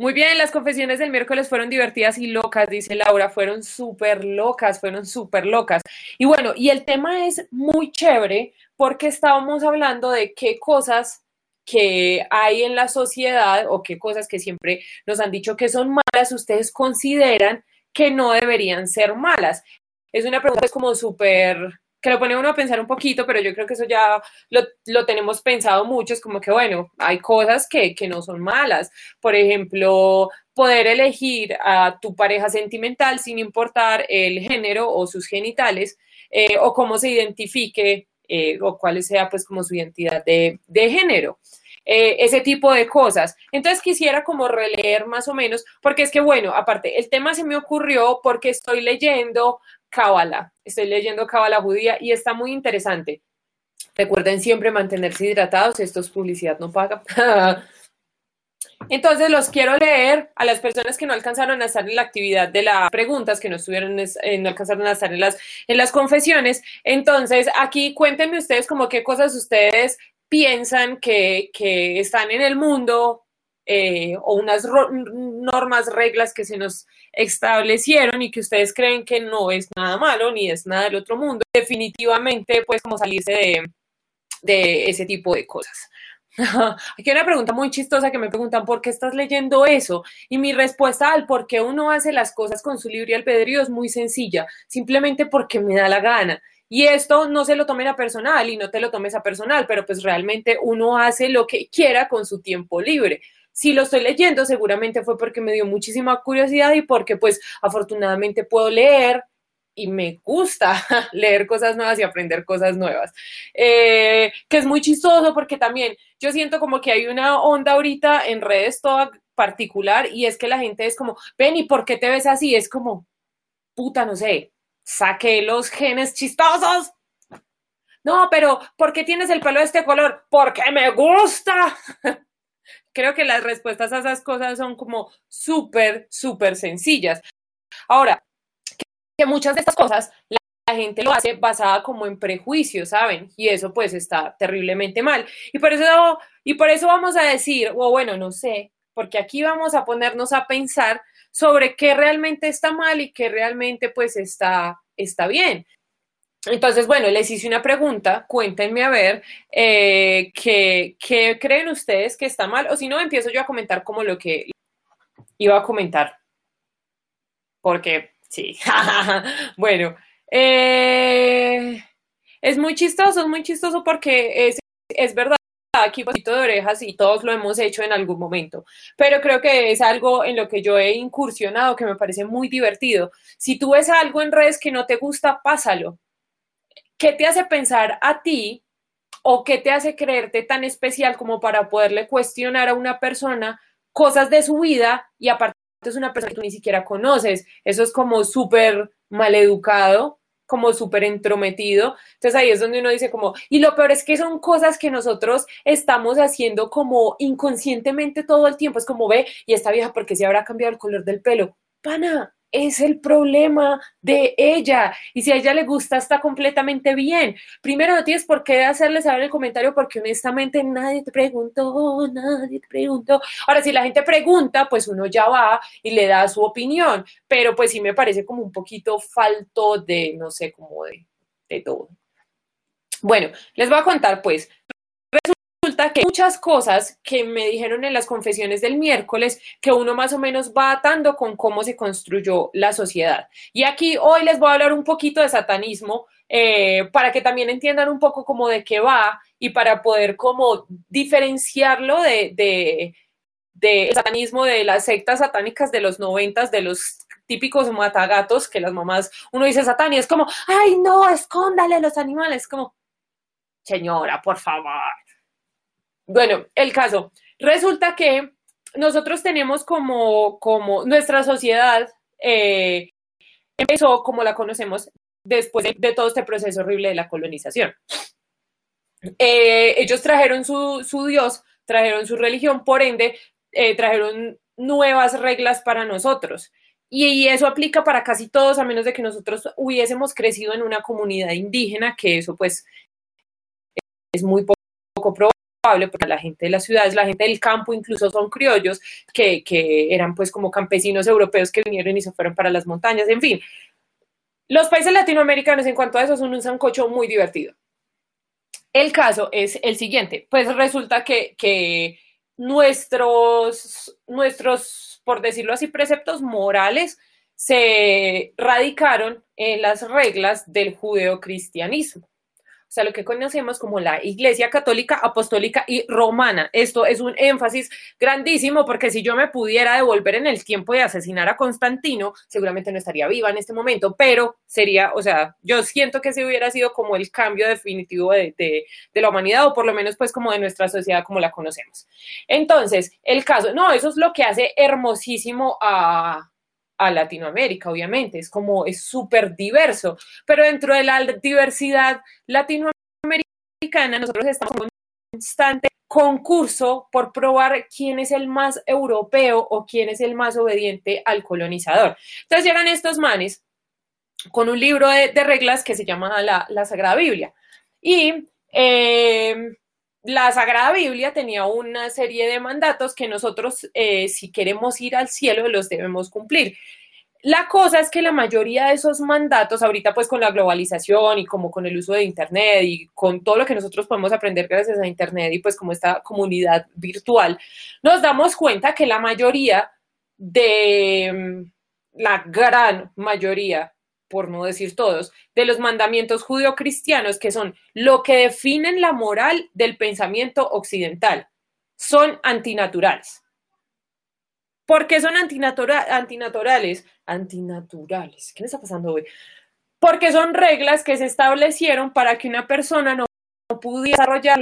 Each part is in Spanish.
Muy bien, las confesiones del miércoles fueron divertidas y locas, dice Laura, fueron súper locas, fueron súper locas. Y bueno, y el tema es muy chévere porque estábamos hablando de qué cosas que hay en la sociedad o qué cosas que siempre nos han dicho que son malas, ustedes consideran que no deberían ser malas. Es una pregunta es como súper que lo pone uno a pensar un poquito, pero yo creo que eso ya lo, tenemos pensado mucho, como que, bueno, hay cosas que, no son malas. Por ejemplo, poder elegir a tu pareja sentimental sin importar el género o sus genitales, eh, o cómo se identifique, eh, o cuál sea pues como su identidad de, género. Eh, ese tipo de cosas. Entonces quisiera como releer más o menos, porque es que, bueno, aparte, el tema se me ocurrió porque estoy leyendo Cábala. Estoy leyendo Cábala judía y está muy interesante. Recuerden siempre mantenerse hidratados, esto es publicidad no paga. Entonces los quiero leer a las personas que no alcanzaron a estar en la actividad de las preguntas, que no estuvieron, eh, no alcanzaron a estar en las, en las confesiones. Entonces aquí cuéntenme ustedes como qué cosas ustedes piensan que, que están en el mundo eh, o unas normas, reglas que se nos establecieron y que ustedes creen que no es nada malo ni es nada del otro mundo, definitivamente pues como salirse de, ese tipo de cosas. Aquí hay una pregunta muy chistosa que me preguntan, ¿por qué estás leyendo eso? Y mi respuesta al por qué uno hace las cosas con su libre albedrío es muy sencilla, simplemente porque me da la gana. Y esto no se lo tomen a personal y no te lo tomes a personal, pero pues realmente uno hace lo que quiera con su tiempo libre si lo estoy leyendo, seguramente fue porque me dio muchísima curiosidad y porque pues afortunadamente puedo leer y me gusta leer cosas nuevas y aprender cosas nuevas. Eh, que es muy chistoso porque también yo siento como que hay una onda ahorita en redes toda particular y es que la gente es como, ven, ¿y por qué te ves así? Es como, puta, no sé, saqué los genes chistosos. No, pero ¿por qué tienes el pelo de este color? Porque me gusta. creo que las respuestas a esas cosas son como súper, súper sencillas. Ahora, que muchas de estas cosas la, gente lo hace basada como en prejuicios, ¿saben? Y eso pues está terriblemente mal. Y por eso, y por eso vamos a decir, o bueno, no sé, porque aquí vamos a ponernos a pensar sobre qué realmente está mal y qué realmente pues está, está bien. Entonces, bueno, les hice una pregunta, cuéntenme a ver eh, ¿qué, creen ustedes que está mal, o si no, empiezo yo a comentar como lo que iba a comentar. Porque, sí, bueno, eh, es muy chistoso, es muy chistoso porque es, es verdad aquí poquito de orejas y todos lo hemos hecho en algún momento, pero creo que es algo en lo que yo he incursionado que me parece muy divertido. Si tú ves algo en redes que no te gusta, pásalo ¿qué te hace pensar a ti o qué te hace creerte tan especial como para poderle cuestionar a una persona cosas de su vida y aparte es una persona que tú ni siquiera conoces? Eso es como súper maleducado como súper entrometido. Entonces ahí es donde uno dice como, y lo peor es que son cosas que nosotros estamos haciendo como inconscientemente todo el tiempo. Es como, ve, y esta vieja, porque se habrá cambiado el color del pelo? Pana, es el problema de ella. Y si a ella le gusta, está completamente bien. Primero, no tienes por qué hacerle saber el comentario porque honestamente nadie te preguntó, nadie te preguntó. Ahora, si la gente pregunta, pues uno ya va y le da su opinión. Pero pues sí me parece como un poquito falto de, no sé, como de, de todo. Bueno, les voy a contar pues que muchas cosas que me dijeron en las confesiones del miércoles que uno más o menos va atando con cómo se construyó la sociedad. Y aquí hoy les voy a hablar un poquito de satanismo eh, para que también entiendan un poco cómo de qué va y para poder como diferenciarlo de, de, de satanismo de las sectas satánicas de los noventas, de los típicos matagatos que las mamás, uno dice satán y es como, ay no, escóndale los animales, como, señora, por favor. Bueno, el caso. Resulta que nosotros tenemos como, como nuestra sociedad eh, empezó como la conocemos después de, todo este proceso horrible de la colonización. Eh, ellos trajeron su, Dios, trajeron su religión, por ende, eh, trajeron nuevas reglas para nosotros. Y, eso aplica para casi todos, a menos de que nosotros hubiésemos crecido en una comunidad indígena, que eso pues es muy poco, poco porque la gente de las ciudades, la gente del campo incluso son criollos que, que eran pues como campesinos europeos que vinieron y se fueron para las montañas, en fin. Los países latinoamericanos en cuanto a eso son un sancocho muy divertido. El caso es el siguiente, pues resulta que, que nuestros, nuestros, por decirlo así, preceptos morales se radicaron en las reglas del judeocristianismo o sea, lo que conocemos como la Iglesia Católica, Apostólica y Romana. Esto es un énfasis grandísimo porque si yo me pudiera devolver en el tiempo de asesinar a Constantino, seguramente no estaría viva en este momento, pero sería, o sea, yo siento que si hubiera sido como el cambio definitivo de, de, de la humanidad o por lo menos pues como de nuestra sociedad como la conocemos. Entonces, el caso, no, eso es lo que hace hermosísimo a, a Latinoamérica, obviamente, es como, es súper diverso, pero dentro de la diversidad latinoamericana nosotros estamos en constante concurso por probar quién es el más europeo o quién es el más obediente al colonizador. Entonces llegan estos manes con un libro de, de reglas que se llama la, la Sagrada Biblia. Y eh, la Sagrada Biblia tenía una serie de mandatos que nosotros, eh, si queremos ir al cielo, los debemos cumplir. La cosa es que la mayoría de esos mandatos, ahorita pues con la globalización y como con el uso de Internet y con todo lo que nosotros podemos aprender gracias a Internet y pues como esta comunidad virtual, nos damos cuenta que la mayoría de, mm, la gran mayoría por no decir todos, de los mandamientos judio-cristianos, que son lo que definen la moral del pensamiento occidental. Son antinaturales. ¿Por qué son antinatura antinaturales? Antinaturales. ¿Qué me está pasando hoy? Porque son reglas que se establecieron para que una persona no, pudiera desarrollar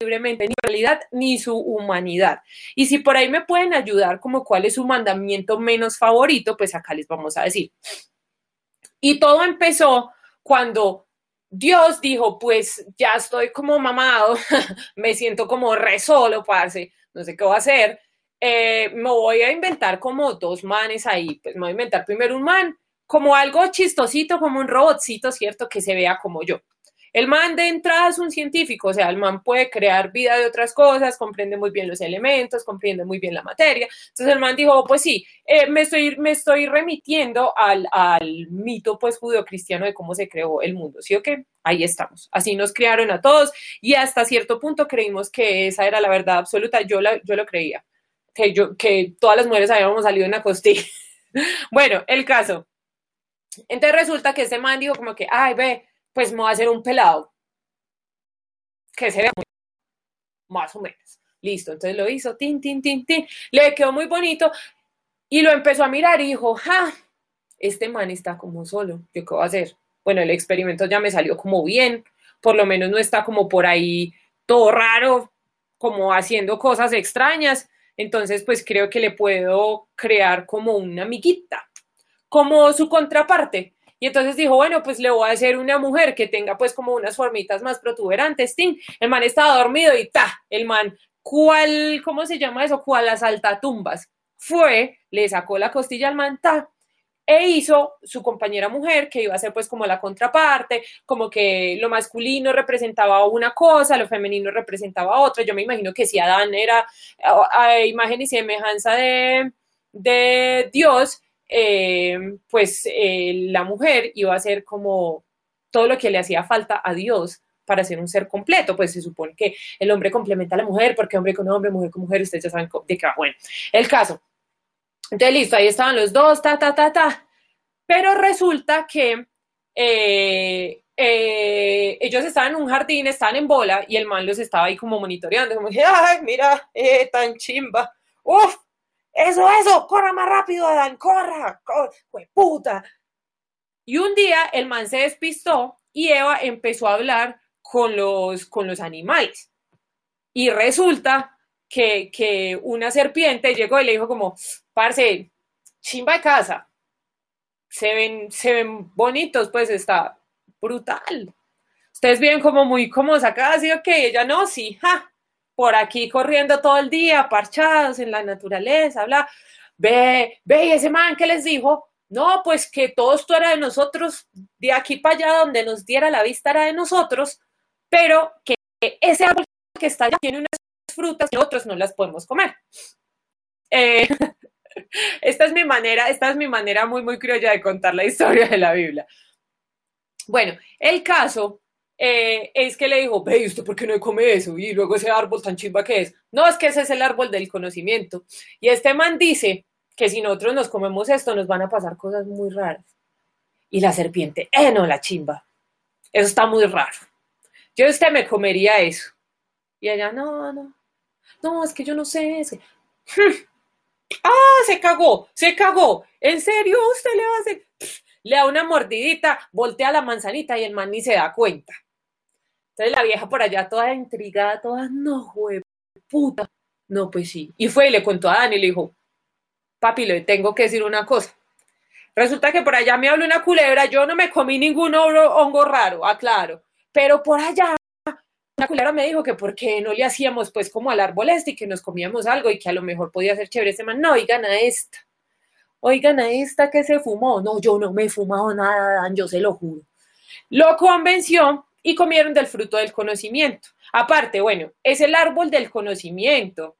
libremente ni realidad ni su humanidad. Y si por ahí me pueden ayudar como cuál es su mandamiento menos favorito, pues acá les vamos a decir. Y todo empezó cuando Dios dijo, pues ya estoy como mamado, me siento como re solo, parce, no sé qué voy a hacer. Eh, me voy a inventar como dos manes ahí, pues me voy a inventar primero un man, como algo chistosito, como un robotcito, ¿cierto? Que se vea como yo. El man de entrada es un científico, o sea, el man puede crear vida de otras cosas, comprende muy bien los elementos, comprende muy bien la materia. Entonces el man dijo, oh, pues sí, eh, me, estoy, me estoy remitiendo al, al mito pues judeocristiano de cómo se creó el mundo, ¿sí o qué? Ahí estamos. Así nos crearon a todos y hasta cierto punto creímos que esa era la verdad absoluta. Yo, la, yo lo creía, que, yo, que todas las mujeres habíamos salido en la costilla. bueno, el caso. Entonces resulta que este man dijo como que, ay, ve, pues me voy a hacer un pelado. Que se vea muy, más o menos. Listo, entonces lo hizo, tin, tin, tin, tin. Le quedó muy bonito y lo empezó a mirar y dijo, ja, este man está como solo, ¿yo qué voy a hacer? Bueno, el experimento ya me salió como bien, por lo menos no está como por ahí todo raro, como haciendo cosas extrañas. Entonces, pues creo que le puedo crear como una amiguita, como su contraparte. Y entonces dijo, bueno, pues le voy a hacer una mujer que tenga pues como unas formitas más protuberantes, tin. El man estaba dormido y ta, el man, ¿cuál, cómo se llama eso? ¿Cuál tumbas Fue, le sacó la costilla al man, ta, e hizo su compañera mujer, que iba a ser pues como la contraparte, como que lo masculino representaba una cosa, lo femenino representaba otra. Yo me imagino que si Adán era a imagen y semejanza de, de Dios, eh, pues eh, la mujer iba a ser como todo lo que le hacía falta a Dios para ser un ser completo, pues se supone que el hombre complementa a la mujer, porque hombre con hombre, mujer con mujer, ustedes ya saben de qué. Bueno, el caso. Entonces, listo, ahí estaban los dos, ta, ta, ta, ta. Pero resulta que eh, ellos estaban en un jardín, estaban en bola, y el man los estaba ahí como monitoreando, como ay, mira, tan chimba. Uf, eso, eso, corra más rápido, Adán, corra, corra, puta. Y un día el man se despistó y Eva empezó a hablar con los, con los animales. Y resulta que, que una serpiente llegó y le dijo como, parce, chimba de casa. Se ven, se ven bonitos, pues está brutal. Ustedes ven como muy como sacadas y ok, ella no, sí, ja por aquí corriendo todo el día, parchados en la naturaleza, bla. Ve, ve, ese man que les dijo, no, pues que todo esto era de nosotros, de aquí para allá, donde nos diera la vista era de nosotros, pero que ese árbol que está allá tiene unas frutas que nosotros no las podemos comer. Eh, esta es mi manera, esta es mi manera muy, muy criolla de contar la historia de la Biblia. Bueno, el caso eh, es que le dijo, ve, ¿usted por qué no come eso? Y luego ese árbol tan chimba que es. No, es que ese es el árbol del conocimiento. Y este man dice que si nosotros nos comemos esto, nos van a pasar cosas muy raras. Y la serpiente, eh, no, la chimba. Eso está muy raro. Yo usted me comería eso. Y ella, no, no. No, es que yo no sé. ese ¡Ah! Se cagó, se cagó. ¿En serio usted le va a hacer? Le da una mordidita, voltea la manzanita y el man ni se da cuenta. Entonces la vieja por allá toda intrigada, toda, no, güey, puta. No, pues sí. Y fue y le contó a Dani le dijo, papi, le tengo que decir una cosa. Resulta que por allá me habló una culebra, yo no me comí ningún hongo raro, aclaro. Pero por allá la culebra me dijo que por qué no le hacíamos pues como al árbol este y que nos comíamos algo y que a lo mejor podía ser chévere ese man. No, oigan a esta. Oigan a esta que se fumó. No, yo no me he fumado nada, Dan, yo se lo juro. Lo convenció y comieron del fruto del conocimiento. Aparte, bueno, es el árbol del conocimiento.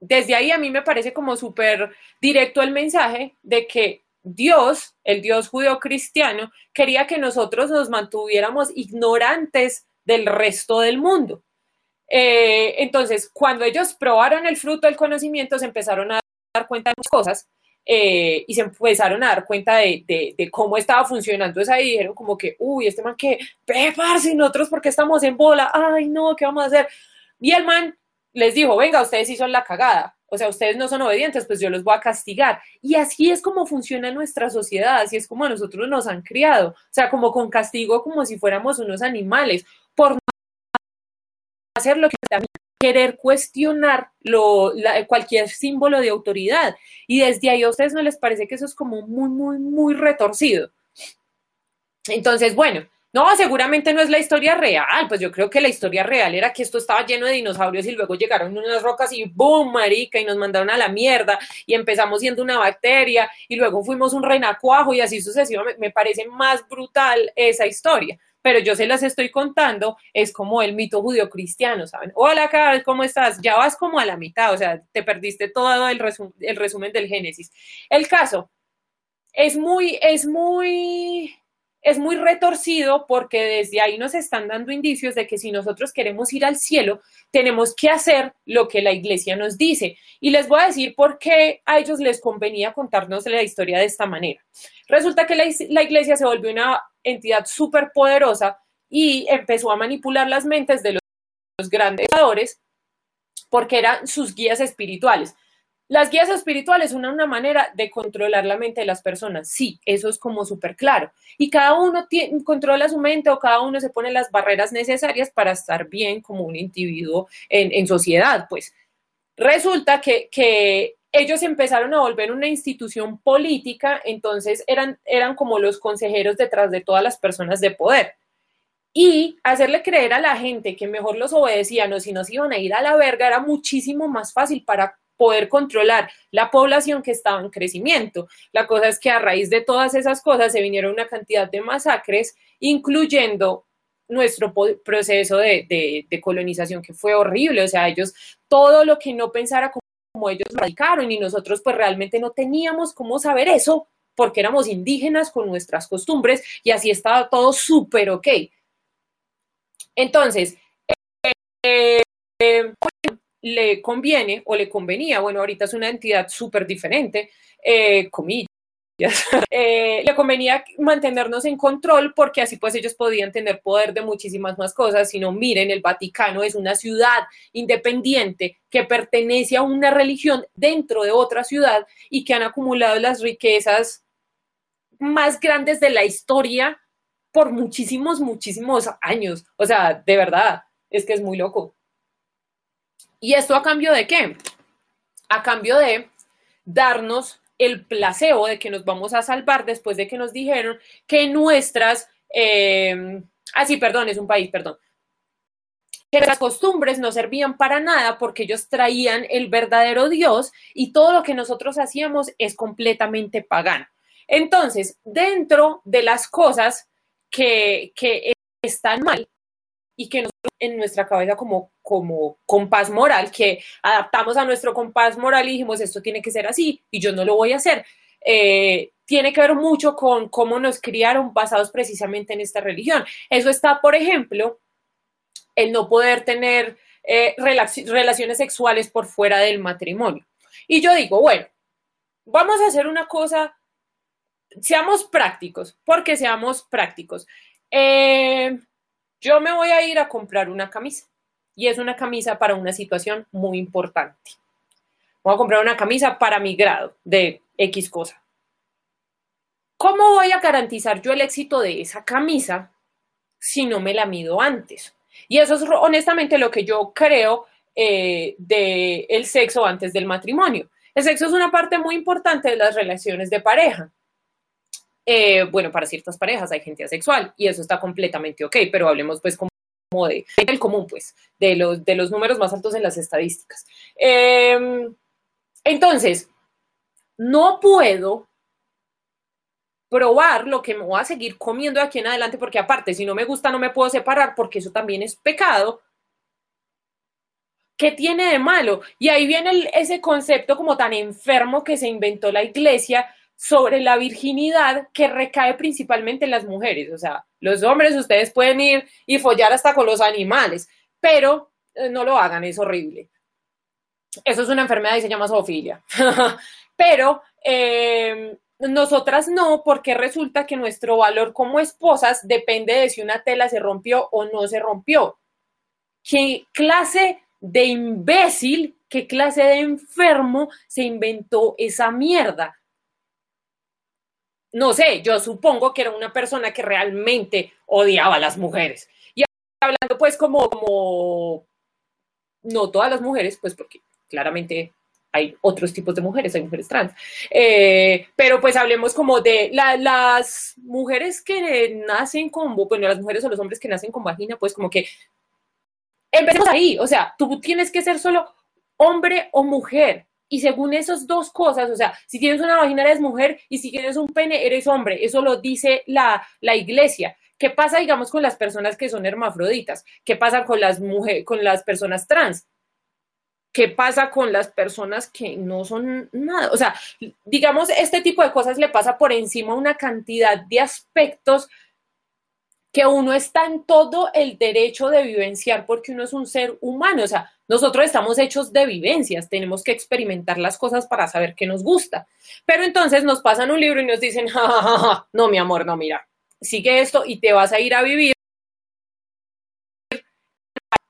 Desde ahí a mí me parece como súper directo el mensaje de que Dios, el Dios judío cristiano, quería que nosotros nos mantuviéramos ignorantes del resto del mundo. Eh, entonces, cuando ellos probaron el fruto del conocimiento, se empezaron a dar cuenta de muchas cosas eh, y se empezaron a dar cuenta de, cómo estaba funcionando eso ahí. Dijeron como que, uy, este man que, y nosotros porque estamos en bola, ay, no, ¿qué vamos a hacer? Y el man les dijo, venga, ustedes sí la cagada. O sea, ustedes no son obedientes, pues yo los voy a castigar. Y así es como funciona nuestra sociedad, así es como nosotros nos han criado. O sea, como con castigo, como si fuéramos unos animales, por no hacer lo que también querer cuestionar lo, cualquier símbolo de autoridad. Y desde ahí a ustedes no les parece que eso es como muy, muy, muy retorcido. Entonces, bueno, no, seguramente no es la historia real, pues yo creo que la historia real era que esto estaba lleno de dinosaurios y luego llegaron unas rocas y ¡boom! marica, y nos mandaron a la mierda y empezamos siendo una bacteria y luego fuimos un renacuajo y así sucesivamente. Me parece más brutal esa historia, pero yo se las estoy contando, es como el mito judío cristiano, ¿saben? Hola, Carl, ¿cómo estás? Ya vas como a la mitad, o sea, te perdiste todo el, el resumen del Génesis. El caso es muy, es muy es muy retorcido porque desde ahí nos están dando indicios de que si nosotros queremos ir al cielo, tenemos que hacer lo que la iglesia nos dice. Y les voy a decir por qué a ellos les convenía contarnos la historia de esta manera. Resulta que la, iglesia se volvió una entidad súper poderosa y empezó a manipular las mentes de los, los grandes porque eran sus guías espirituales. Las guías espirituales son una manera de controlar la mente de las personas. Sí, eso es como súper claro. Y cada uno controla su mente o cada uno se pone las barreras necesarias para estar bien como un individuo en, sociedad. Pues resulta que, que, ellos empezaron a volver una institución política, entonces eran, eran como los consejeros detrás de todas las personas de poder. Y hacerle creer a la gente que mejor los obedecían o si nos iban a ir a la verga era muchísimo más fácil para poder controlar la población que estaba en crecimiento. La cosa es que a raíz de todas esas cosas se vinieron una cantidad de masacres, incluyendo nuestro proceso de, colonización, que fue horrible. O sea, ellos, todo lo que no pensara como, como ellos radicaron y nosotros pues realmente no teníamos cómo saber eso porque éramos indígenas con nuestras costumbres y así estaba todo súper ok. Entonces, eh, eh, le conviene o le convenía, bueno, ahorita es una entidad súper diferente, eh, comillas, eh, le convenía mantenernos en control porque así pues ellos podían tener poder de muchísimas más cosas, sino miren, el Vaticano es una ciudad independiente que pertenece a una religión dentro de otra ciudad y que han acumulado las riquezas más grandes de la historia por muchísimos, muchísimos años. O sea, de verdad, es que es muy loco. ¿Y esto a cambio de qué? A cambio de darnos el placebo de que nos vamos a salvar después de que nos dijeron que nuestras, eh, ah sí, perdón, es un país, perdón, que las costumbres no servían para nada porque ellos traían el verdadero Dios y todo lo que nosotros hacíamos es completamente pagano. Entonces, dentro de las cosas que, que están mal, y que nosotros en nuestra cabeza como, como compás moral, que adaptamos a nuestro compás moral y dijimos, esto tiene que ser así y yo no lo voy a hacer. Eh, tiene que ver mucho con cómo nos criaron basados precisamente en esta religión. Eso está, por ejemplo, el no poder tener eh, relaciones sexuales por fuera del matrimonio. Y yo digo, bueno, vamos a hacer una cosa, seamos prácticos, porque seamos prácticos. Eh, yo me voy a ir a comprar una camisa y es una camisa para una situación muy importante. Voy a comprar una camisa para mi grado de X cosa. ¿Cómo voy a garantizar yo el éxito de esa camisa si no me la mido antes? Y eso es honestamente lo que yo creo eh, del sexo antes del matrimonio. El sexo es una parte muy importante de las relaciones de pareja. Eh, bueno, para ciertas parejas hay gente asexual y eso está completamente ok, pero hablemos pues como de el común, pues, de los, de los números más altos en las estadísticas. Em, entonces, no puedo probar lo que me voy a seguir comiendo de aquí en adelante, porque aparte, si no me gusta, no me puedo separar, porque eso también es pecado. ¿Qué tiene de malo? Y ahí viene ese concepto como tan enfermo que se inventó la iglesia sobre la virginidad que recae principalmente en las mujeres. O sea, los hombres ustedes pueden ir y follar hasta con los animales, pero eh, no lo hagan, es horrible. Eso es una enfermedad y se llama zoofilia. pero eh, nosotras no, porque resulta que nuestro valor como esposas depende de si una tela se rompió o no se rompió. ¿Qué clase de imbécil, qué clase de enfermo se inventó esa mierda? No sé, yo supongo que era una persona que realmente odiaba a las mujeres. Y hablando pues como, como, no todas las mujeres, pues porque claramente hay otros tipos de mujeres, hay mujeres trans, eh, pero pues hablemos como de las mujeres que nacen con, bueno, las mujeres o los hombres que nacen con vagina, pues como que empecemos ahí, o sea, tú tienes que ser solo hombre o mujer, y según esas dos cosas, o sea, si tienes una vagina eres mujer y si tienes un pene eres hombre. Eso lo dice la, la iglesia. ¿Qué pasa, digamos, con las personas que son hermafroditas? ¿Qué pasa con las mujeres, con las personas trans? ¿Qué pasa con las personas que no son nada? O sea, digamos, este tipo de cosas le pasa por encima una cantidad de aspectos que uno está en todo el derecho de vivenciar porque uno es un ser humano. O sea, nosotros estamos hechos de vivencias, tenemos que experimentar las cosas para saber qué nos gusta. Pero entonces nos pasan un libro y nos dicen, no, mi amor, no, mira, sigue esto y te vas a ir a vivir.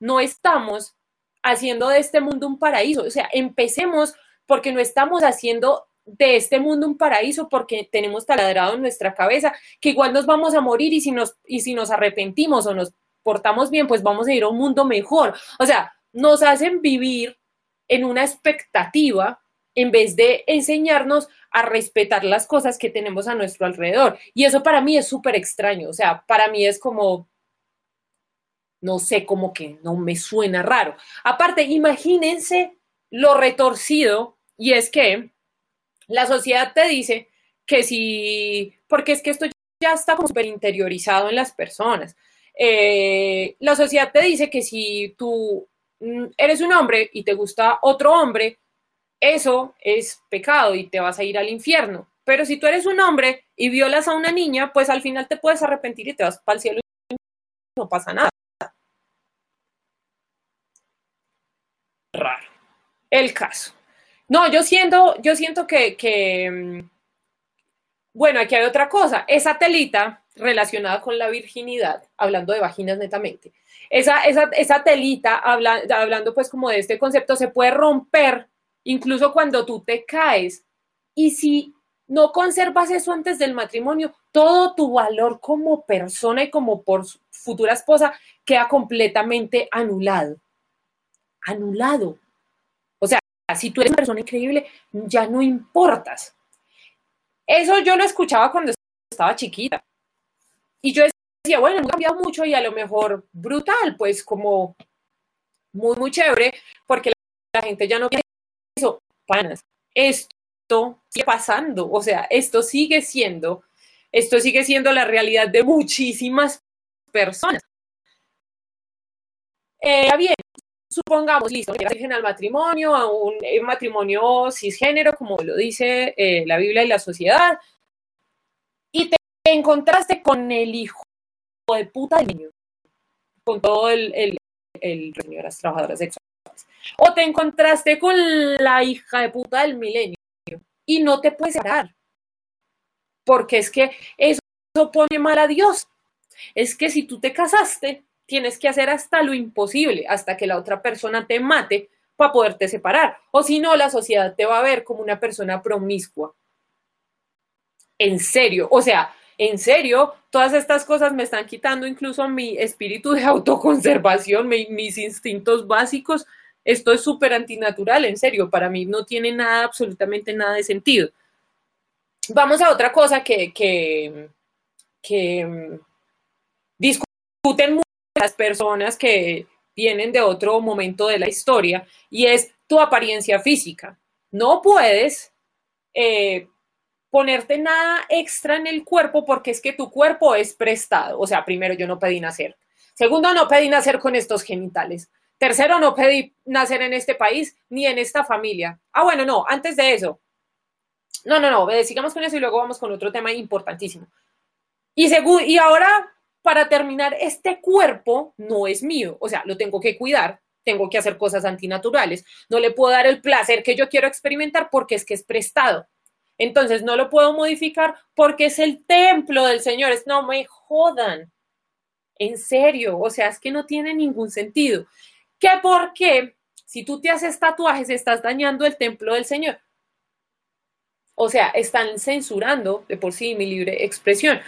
No estamos haciendo de este mundo un paraíso. O sea, empecemos porque no estamos haciendo de este mundo un paraíso porque tenemos taladrado en nuestra cabeza que igual nos vamos a morir y si nos, y si nos arrepentimos o nos portamos bien, pues vamos a ir a un mundo mejor. O sea, nos hacen vivir en una expectativa en vez de enseñarnos a respetar las cosas que tenemos a nuestro alrededor. Y eso para mí es súper extraño, o sea, para mí es como, no sé, como que no me suena raro. Aparte, imagínense lo retorcido, y es que la sociedad te dice que si, porque es que esto ya está como súper interiorizado en las personas. Eh, la sociedad te dice que si tú Mm, eres un hombre y te gusta otro hombre, eso es pecado y te vas a ir al infierno. Pero si tú eres un hombre y violas a una niña, pues al final te puedes arrepentir y te vas para el cielo y no pasa nada. Raro. El caso. No, yo siento, yo siento que, que mm, bueno, aquí hay otra cosa. Esa telita relacionada con la virginidad, hablando de vaginas netamente, esa, esa, telita, hablando pues como de este concepto, se puede romper incluso cuando tú te caes. Y si no conservas eso antes del matrimonio, todo tu valor como persona y como por futura esposa queda completamente anulado. Anulado. Si tú eres una persona increíble, ya no importas. Eso yo lo escuchaba cuando estaba chiquita. Y yo decía, bueno, no ha cambiado mucho y a lo mejor brutal, pues como muy, muy chévere, porque la, gente ya no piensa eso. Esto sigue pasando, o sea, esto sigue siendo, esto sigue siendo la realidad de muchísimas personas. eh, bien, supongamos, listo, que al matrimonio, a un, matrimonio cisgénero, como lo dice eh, la Biblia y la sociedad, y te encontraste con el hijo de puta del niño, con todo el, el, el, de las trabajadoras sexuales. O te encontraste con la hija de puta del milenio y no te puedes separar. Porque es que eso pone mal a Dios. Es que si tú te casaste, tienes que hacer hasta lo imposible, hasta que la otra persona te mate para poderte separar. O si no, la sociedad te va a ver como una persona promiscua. En serio, o sea, en serio, todas estas cosas me están quitando incluso mi espíritu de autoconservación, mis instintos básicos. Esto es súper antinatural, en serio, para mí no tiene nada, absolutamente nada de sentido. Vamos a otra cosa que, que, que mm, discuten las personas que vienen de otro momento de la historia y es tu apariencia física. No puedes eh, ponerte nada extra en el cuerpo porque es que tu cuerpo es prestado. O sea, primero, yo no pedí nacer. Segundo, no pedí nacer con estos genitales. Tercero, no pedí nacer en este país ni en esta familia. Ah, bueno, no, antes de eso. No, no, no, sigamos con eso y luego vamos con otro tema importantísimo. Y, y ahora para terminar, este cuerpo no es mío, o sea, lo tengo que cuidar, tengo que hacer cosas antinaturales, no le puedo dar el placer que yo quiero experimentar porque es que es prestado. Entonces no lo puedo modificar porque es el templo del Señor, es no me jodan. En serio, o sea, es que no tiene ningún sentido. ¿Qué por qué? Si tú te haces tatuajes, estás dañando el templo del Señor. O sea, están censurando de por sí mi libre expresión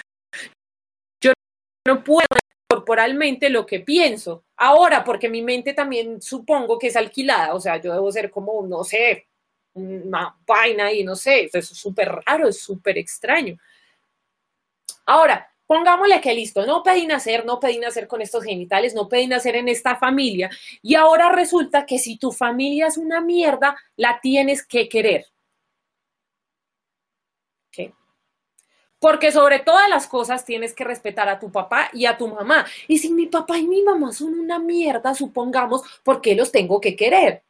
no puedo corporalmente lo que pienso. Ahora, porque mi mente también supongo que es alquilada, o sea, yo debo ser como, no sé, una vaina y no sé, eso es súper raro, es súper extraño. Ahora, pongámosle que listo, no pedí nacer, no pedí nacer con estos genitales, no pedí nacer en esta familia, y ahora resulta que si tu familia es una mierda, la tienes que querer. Porque sobre todas las cosas tienes que respetar a tu papá y a tu mamá. Y si mi papá y mi mamá son una mierda, supongamos, ¿por qué los tengo que querer?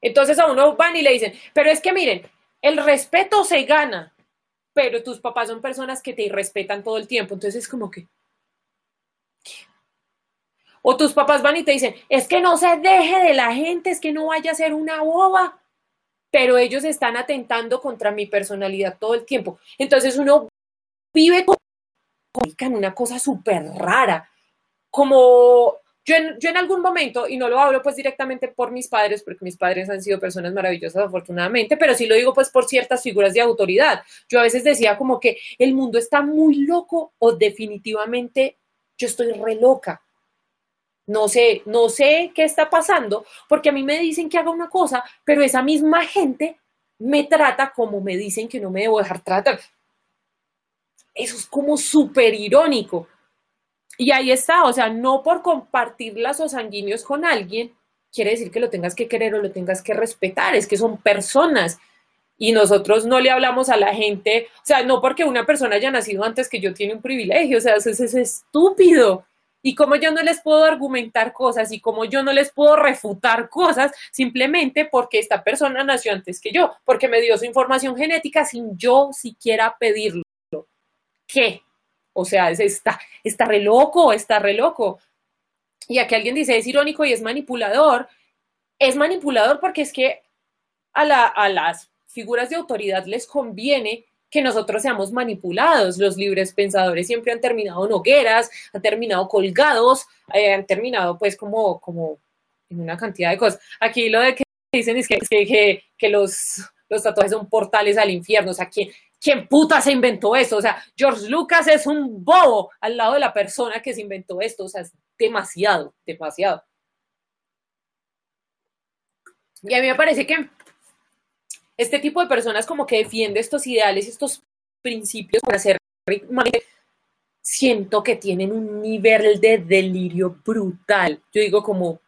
Entonces a uno van y le dicen, pero es que miren, el respeto se gana, pero tus papás son personas que te irrespetan todo el tiempo. Entonces es como que... O tus papás van y te dicen, es que no se deje de la gente, es que no vaya a ser una boba pero ellos están atentando contra mi personalidad todo el tiempo. Entonces uno vive con una cosa súper rara, como yo en, algún momento, y no lo hablo pues directamente por mis padres, porque mis padres han sido personas maravillosas afortunadamente, pero sí lo digo pues por ciertas figuras de autoridad. Yo a veces decía como que el mundo está muy loco o definitivamente yo estoy re loca. No sé, no sé qué está pasando, porque a mí me dicen que haga una cosa, pero esa misma gente me trata como me dicen que no me debo dejar tratar. Eso es como súper irónico. Y ahí está, o sea, no por compartir lazos sanguíneos con alguien, quiere decir que lo tengas que querer o lo tengas que respetar, es que son personas. Y nosotros no le hablamos a la gente, o sea, no porque una persona haya nacido antes que yo tiene un privilegio, o sea, eso es estúpido y como yo no les puedo argumentar cosas y como yo no les puedo refutar cosas simplemente porque esta persona nació antes que yo, porque me dio su información genética sin yo siquiera pedirlo. ¿Qué? O sea, está, está re loco, está re loco. Y aquí alguien dice, es irónico y es manipulador. Es manipulador porque es que a, la, a las figuras de autoridad les conviene que nosotros seamos manipulados. Los libres pensadores siempre han terminado en hogueras, han terminado colgados, eh, han terminado pues como, como en una cantidad de cosas. Aquí lo de que dicen es que, que, que los, los tatuajes son portales al infierno. O sea, ¿quién, ¿quién puta se inventó eso? O sea, George Lucas es un bobo al lado de la persona que se inventó esto. O sea, es demasiado, demasiado. Y a mí me parece que este tipo de personas como que defiende estos ideales, estos principios para ser siento que tienen un nivel de delirio brutal. Yo digo como,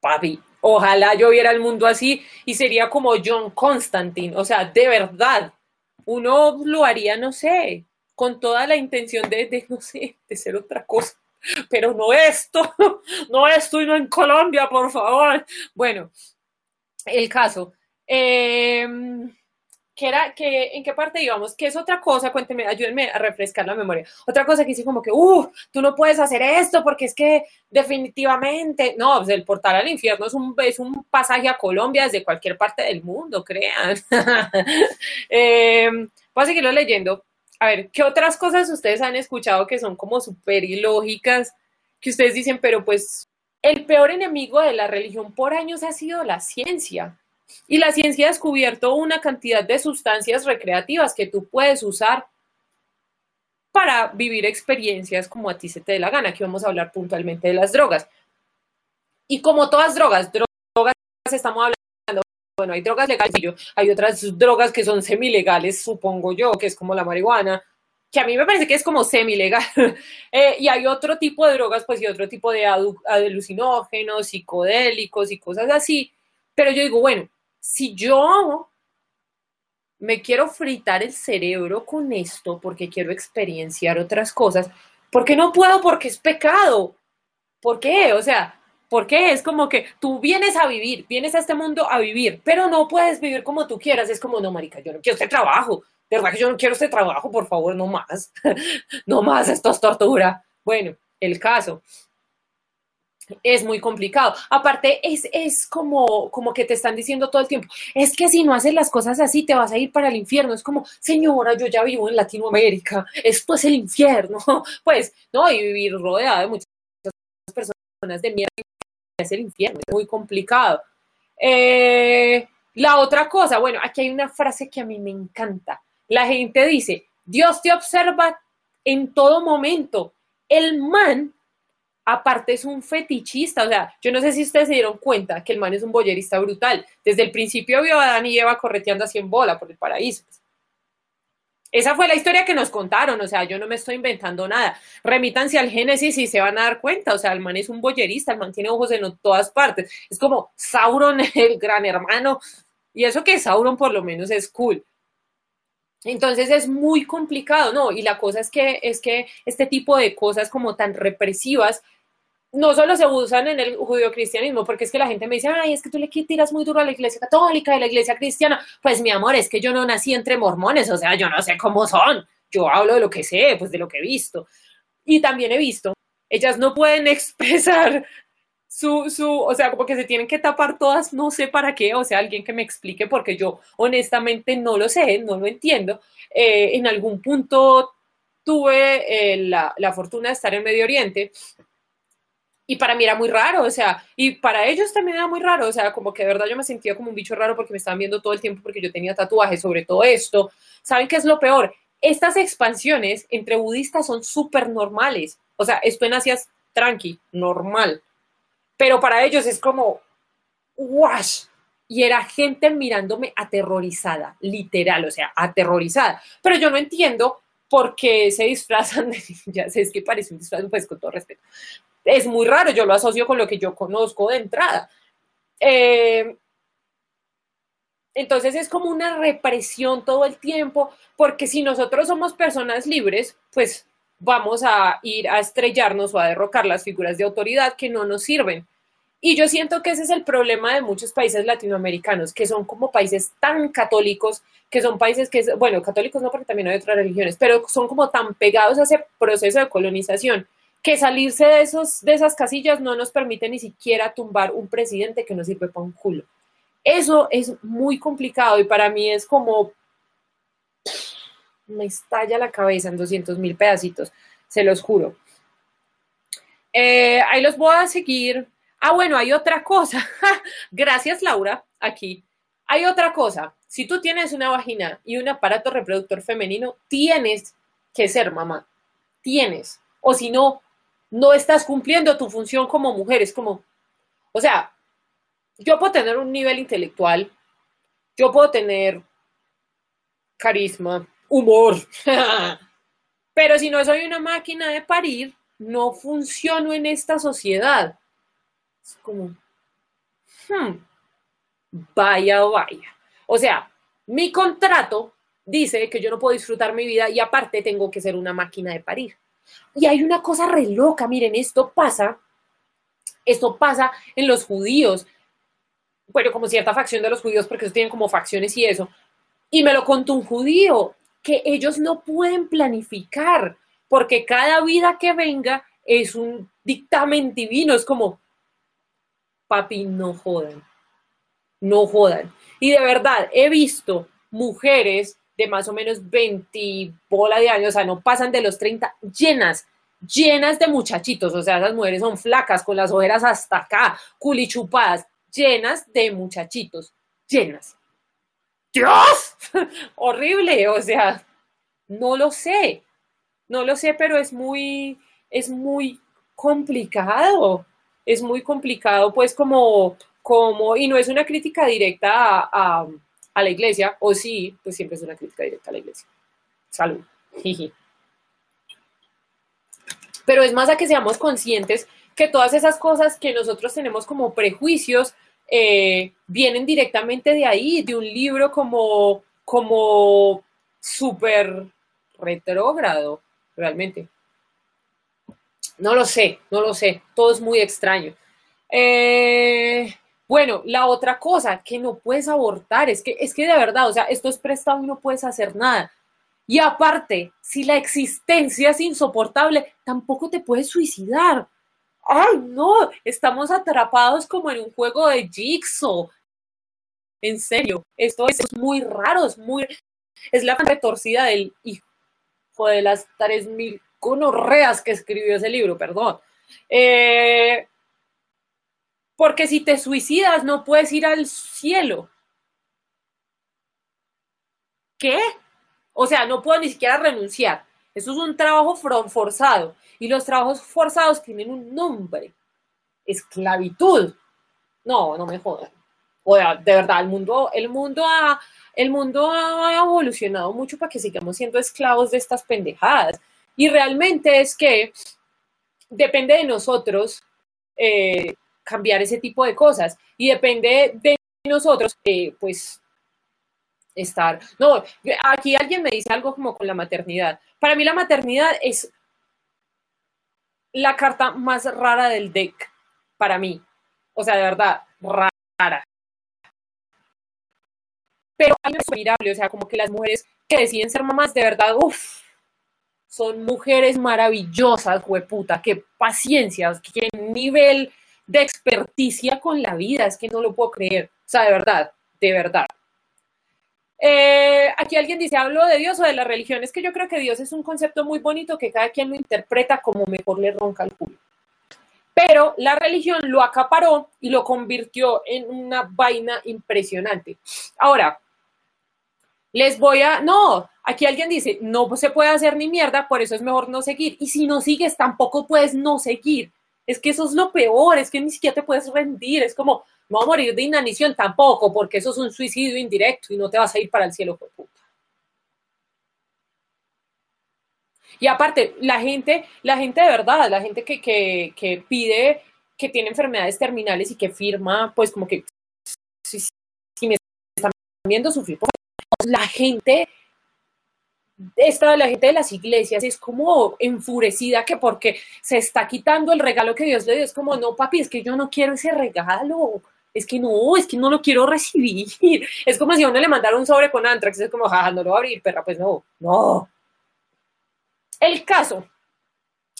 papi, ojalá yo viera el mundo así y sería como John Constantine, o sea, de verdad, uno lo haría, no sé, con toda la intención de, de, no sé, de ser otra cosa, pero no esto, no esto y no en Colombia, por favor. Bueno, el caso. Eh, ¿Qué era, que, ¿En qué parte íbamos? ¿Qué es otra cosa? Cuénteme, ayúdenme a refrescar la memoria. Otra cosa que dice como que, uff, tú no puedes hacer esto porque es que definitivamente, no, pues el portal al infierno es un, es un pasaje a Colombia desde cualquier parte del mundo, crean. eh, voy a seguirlo leyendo. A ver, ¿qué otras cosas ustedes han escuchado que son como súper ilógicas? Que ustedes dicen, pero pues el peor enemigo de la religión por años ha sido la ciencia. Y la ciencia ha descubierto una cantidad de sustancias recreativas que tú puedes usar para vivir experiencias como a ti se te dé la gana. Aquí vamos a hablar puntualmente de las drogas. Y como todas drogas, drogas estamos hablando, bueno, hay drogas legales, hay otras drogas que son semilegales, supongo yo, que es como la marihuana, que a mí me parece que es como semilegal. eh, y hay otro tipo de drogas, pues, y otro tipo de alucinógenos, psicodélicos y cosas así. Pero yo digo, bueno, si yo me quiero fritar el cerebro con esto porque quiero experienciar otras cosas, ¿por qué no puedo? Porque es pecado. ¿Por qué? O sea, ¿por qué? Es como que tú vienes a vivir, vienes a este mundo a vivir, pero no puedes vivir como tú quieras. Es como, no, marica, yo no quiero este trabajo. De verdad que yo no quiero este trabajo, por favor, no más. no más, esto es tortura. Bueno, el caso es muy complicado. Aparte, es, es como, como que te están diciendo todo el tiempo, es que si no haces las cosas así, te vas a ir para el infierno. Es como, señora, yo ya vivo en Latinoamérica, esto es el infierno. Pues, no, y vivir rodeada de muchas personas de mierda es el infierno, es muy complicado. Eh, la otra cosa, bueno, aquí hay una frase que a mí me encanta. La gente dice, Dios te observa en todo momento. El man aparte es un fetichista, o sea, yo no sé si ustedes se dieron cuenta que el man es un boyerista brutal. Desde el principio vio a Adán y Eva correteando así en bola por el paraíso. Esa fue la historia que nos contaron, o sea, yo no me estoy inventando nada. Remítanse al Génesis y se van a dar cuenta, o sea, el man es un boyerista, el man tiene ojos en todas partes. Es como Sauron, el gran hermano, y eso que Sauron por lo menos es cool. Entonces es muy complicado, ¿no? Y la cosa es que, es que este tipo de cosas como tan represivas no solo se usan en el judio-cristianismo, porque es que la gente me dice, ay, es que tú le tiras muy duro a la iglesia católica y la iglesia cristiana. Pues mi amor, es que yo no nací entre mormones, o sea, yo no sé cómo son. Yo hablo de lo que sé, pues de lo que he visto. Y también he visto, ellas no pueden expresar su, su, o sea, como que se tienen que tapar todas, no sé para qué, o sea, alguien que me explique, porque yo honestamente no lo sé, no lo entiendo. Eh, en algún punto tuve eh, la, la fortuna de estar en Medio Oriente y para mí era muy raro, o sea, y para ellos también era muy raro, o sea, como que de verdad yo me sentía como un bicho raro porque me estaban viendo todo el tiempo porque yo tenía tatuajes sobre todo esto. ¿Saben qué es lo peor? Estas expansiones entre budistas son súper normales, o sea, esto en Asia es tranqui, normal, pero para ellos es como, wash. Y era gente mirándome aterrorizada, literal, o sea, aterrorizada. Pero yo no entiendo por qué se disfrazan de, ya sé, es que parece un disfraz, pues con todo respeto. Es muy raro, yo lo asocio con lo que yo conozco de entrada. Eh, entonces es como una represión todo el tiempo, porque si nosotros somos personas libres, pues vamos a ir a estrellarnos o a derrocar las figuras de autoridad que no nos sirven. Y yo siento que ese es el problema de muchos países latinoamericanos, que son como países tan católicos, que son países que, bueno, católicos no porque también hay otras religiones, pero son como tan pegados a ese proceso de colonización, que salirse de, esos, de esas casillas no nos permite ni siquiera tumbar un presidente que no sirve para un culo. Eso es muy complicado y para mí es como, me estalla la cabeza en 200 mil pedacitos, se los juro. Eh, ahí los voy a seguir Ah, bueno, hay otra cosa. Gracias, Laura, aquí. Hay otra cosa. Si tú tienes una vagina y un aparato reproductor femenino, tienes que ser mamá. Tienes. O si no, no estás cumpliendo tu función como mujer. Es como, o sea, yo puedo tener un nivel intelectual, yo puedo tener carisma, humor, pero si no soy una máquina de parir, no funciono en esta sociedad. Es como, hmm, vaya, vaya. O sea, mi contrato dice que yo no puedo disfrutar mi vida y aparte tengo que ser una máquina de parir. Y hay una cosa re loca, miren, esto pasa, esto pasa en los judíos, bueno, como cierta facción de los judíos, porque ellos tienen como facciones y eso. Y me lo contó un judío, que ellos no pueden planificar, porque cada vida que venga es un dictamen divino, es como, papi, no jodan, no jodan. Y de verdad, he visto mujeres de más o menos 20 bola de años, o sea, no pasan de los 30, llenas, llenas de muchachitos, o sea, esas mujeres son flacas, con las ojeras hasta acá, culichupadas, llenas de muchachitos, llenas. Dios, horrible, o sea, no lo sé, no lo sé, pero es muy, es muy complicado, es muy complicado, pues como, como, y no es una crítica directa a, a la iglesia, o sí, pues siempre es una crítica directa a la iglesia. Salud. Pero es más a que seamos conscientes que todas esas cosas que nosotros tenemos como prejuicios eh, vienen directamente de ahí, de un libro como, como súper retrógrado, realmente. No lo sé, no lo sé, todo es muy extraño. Eh, bueno, la otra cosa, que no puedes abortar, es que, es que de verdad, o sea, esto es prestado y no puedes hacer nada. Y aparte, si la existencia es insoportable, tampoco te puedes suicidar ay, no, estamos atrapados como en un juego de Jigsaw. En serio, esto es muy raro, es muy, es la retorcida del hijo de las tres mil conorreas que escribió ese libro, perdón. Eh, porque si te suicidas no puedes ir al cielo. ¿Qué? O sea, no puedo ni siquiera renunciar. Eso es un trabajo forzado. Y los trabajos forzados tienen un nombre. Esclavitud. No, no me jodan. O sea, de verdad, el mundo, el mundo ha, el mundo ha evolucionado mucho para que sigamos siendo esclavos de estas pendejadas. Y realmente es que depende de nosotros eh, cambiar ese tipo de cosas. Y depende de nosotros, eh, pues, estar. No, aquí alguien me dice algo como con la maternidad. Para mí la maternidad es la carta más rara del deck, para mí. O sea, de verdad, rara. Pero es admirable, o sea, como que las mujeres que deciden ser mamás, de verdad, uff, son mujeres maravillosas, hueputa, qué paciencia, qué nivel de experticia con la vida, es que no lo puedo creer. O sea, de verdad, de verdad. Eh, aquí alguien dice, hablo de Dios o de la religión. Es que yo creo que Dios es un concepto muy bonito que cada quien lo interpreta como mejor le ronca el culo. Pero la religión lo acaparó y lo convirtió en una vaina impresionante. Ahora, les voy a, no, aquí alguien dice, no se puede hacer ni mierda, por eso es mejor no seguir. Y si no sigues, tampoco puedes no seguir. Es que eso es lo peor, es que ni siquiera te puedes rendir. Es como, no a morir de inanición tampoco, porque eso es un suicidio indirecto y no te vas a ir para el cielo. Y aparte, la gente, la gente de verdad, la gente que, que, pide, que tiene enfermedades terminales y que firma, pues como que si, me están viendo sufrir, la gente esta la gente de las iglesias es como enfurecida que porque se está quitando el regalo que Dios le dio, es como, no, papi, es que yo no quiero ese regalo, es que no, es que no lo quiero recibir. Es como si a uno le mandara un sobre con Antrax, es como, jaja, no lo voy a abrir, perra, pues no, no. El caso,